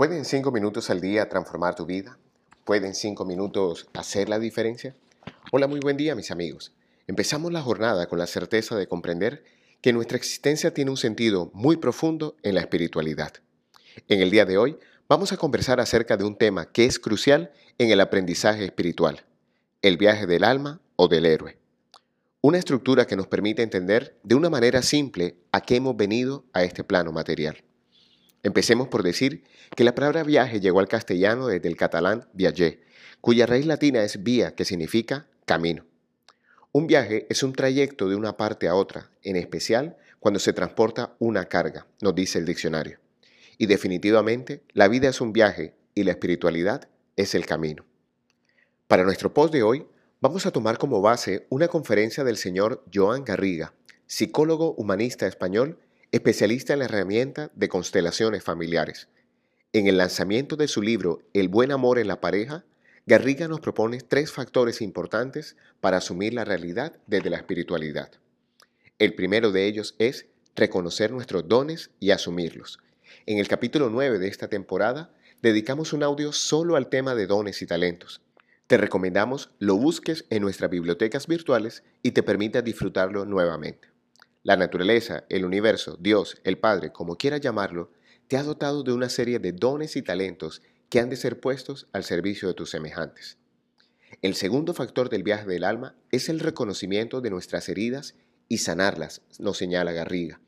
¿Pueden cinco minutos al día transformar tu vida? ¿Pueden cinco minutos hacer la diferencia? Hola, muy buen día mis amigos. Empezamos la jornada con la certeza de comprender que nuestra existencia tiene un sentido muy profundo en la espiritualidad. En el día de hoy vamos a conversar acerca de un tema que es crucial en el aprendizaje espiritual, el viaje del alma o del héroe. Una estructura que nos permite entender de una manera simple a qué hemos venido a este plano material. Empecemos por decir que la palabra viaje llegó al castellano desde el catalán viaje, cuya raíz latina es vía, que significa camino. Un viaje es un trayecto de una parte a otra, en especial cuando se transporta una carga, nos dice el diccionario. Y definitivamente, la vida es un viaje y la espiritualidad es el camino. Para nuestro post de hoy, vamos a tomar como base una conferencia del señor Joan Garriga, psicólogo humanista español especialista en la herramienta de constelaciones familiares. En el lanzamiento de su libro El buen amor en la pareja, Garriga nos propone tres factores importantes para asumir la realidad desde la espiritualidad. El primero de ellos es reconocer nuestros dones y asumirlos. En el capítulo 9 de esta temporada dedicamos un audio solo al tema de dones y talentos. Te recomendamos lo busques en nuestras bibliotecas virtuales y te permita disfrutarlo nuevamente. La naturaleza, el universo, Dios, el Padre, como quieras llamarlo, te ha dotado de una serie de dones y talentos que han de ser puestos al servicio de tus semejantes. El segundo factor del viaje del alma es el reconocimiento de nuestras heridas y sanarlas, nos señala Garriga.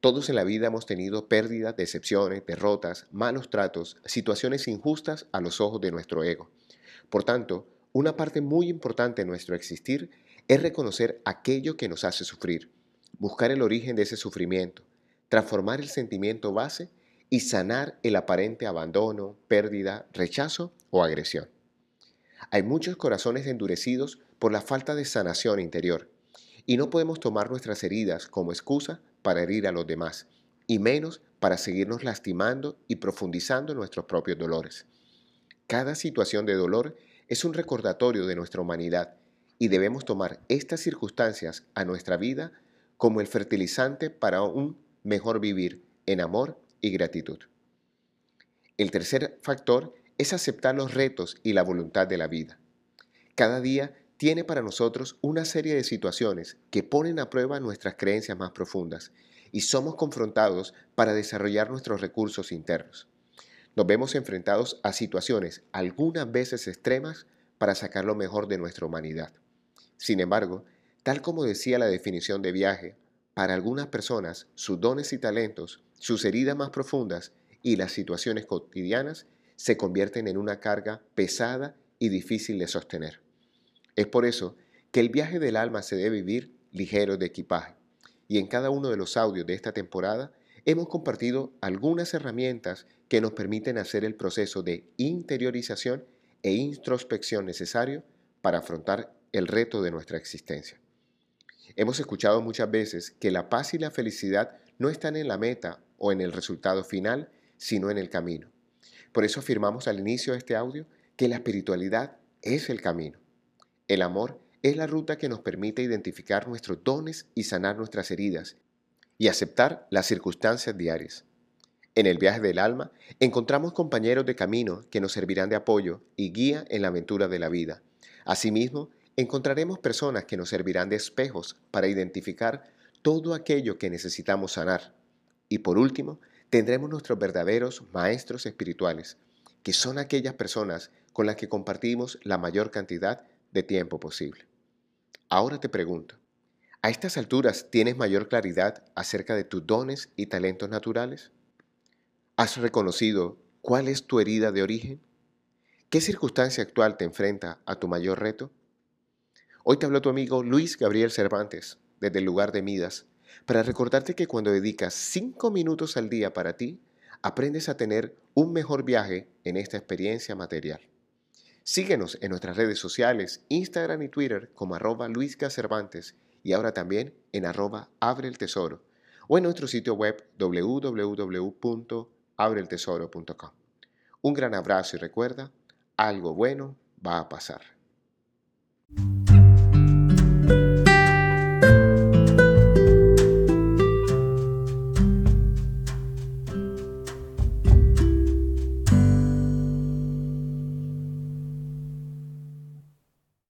Todos en la vida hemos tenido pérdidas, decepciones, derrotas, malos tratos, situaciones injustas a los ojos de nuestro ego. Por tanto, una parte muy importante de nuestro existir es reconocer aquello que nos hace sufrir buscar el origen de ese sufrimiento, transformar el sentimiento base y sanar el aparente abandono, pérdida, rechazo o agresión. Hay muchos corazones endurecidos por la falta de sanación interior y no podemos tomar nuestras heridas como excusa para herir a los demás y menos para seguirnos lastimando y profundizando nuestros propios dolores. Cada situación de dolor es un recordatorio de nuestra humanidad y debemos tomar estas circunstancias a nuestra vida como el fertilizante para un mejor vivir en amor y gratitud. El tercer factor es aceptar los retos y la voluntad de la vida. Cada día tiene para nosotros una serie de situaciones que ponen a prueba nuestras creencias más profundas y somos confrontados para desarrollar nuestros recursos internos. Nos vemos enfrentados a situaciones algunas veces extremas para sacar lo mejor de nuestra humanidad. Sin embargo, Tal como decía la definición de viaje, para algunas personas sus dones y talentos, sus heridas más profundas y las situaciones cotidianas se convierten en una carga pesada y difícil de sostener. Es por eso que el viaje del alma se debe vivir ligero de equipaje. Y en cada uno de los audios de esta temporada hemos compartido algunas herramientas que nos permiten hacer el proceso de interiorización e introspección necesario para afrontar el reto de nuestra existencia. Hemos escuchado muchas veces que la paz y la felicidad no están en la meta o en el resultado final, sino en el camino. Por eso afirmamos al inicio de este audio que la espiritualidad es el camino. El amor es la ruta que nos permite identificar nuestros dones y sanar nuestras heridas y aceptar las circunstancias diarias. En el viaje del alma encontramos compañeros de camino que nos servirán de apoyo y guía en la aventura de la vida. Asimismo, encontraremos personas que nos servirán de espejos para identificar todo aquello que necesitamos sanar. Y por último, tendremos nuestros verdaderos maestros espirituales, que son aquellas personas con las que compartimos la mayor cantidad de tiempo posible. Ahora te pregunto, ¿a estas alturas tienes mayor claridad acerca de tus dones y talentos naturales? ¿Has reconocido cuál es tu herida de origen? ¿Qué circunstancia actual te enfrenta a tu mayor reto? Hoy te habló tu amigo Luis Gabriel Cervantes, desde el lugar de Midas, para recordarte que cuando dedicas cinco minutos al día para ti, aprendes a tener un mejor viaje en esta experiencia material. Síguenos en nuestras redes sociales, Instagram y Twitter como arroba Luis Cervantes y ahora también en arroba Abre el Tesoro o en nuestro sitio web www.abreltesoro.com. Un gran abrazo y recuerda, algo bueno va a pasar.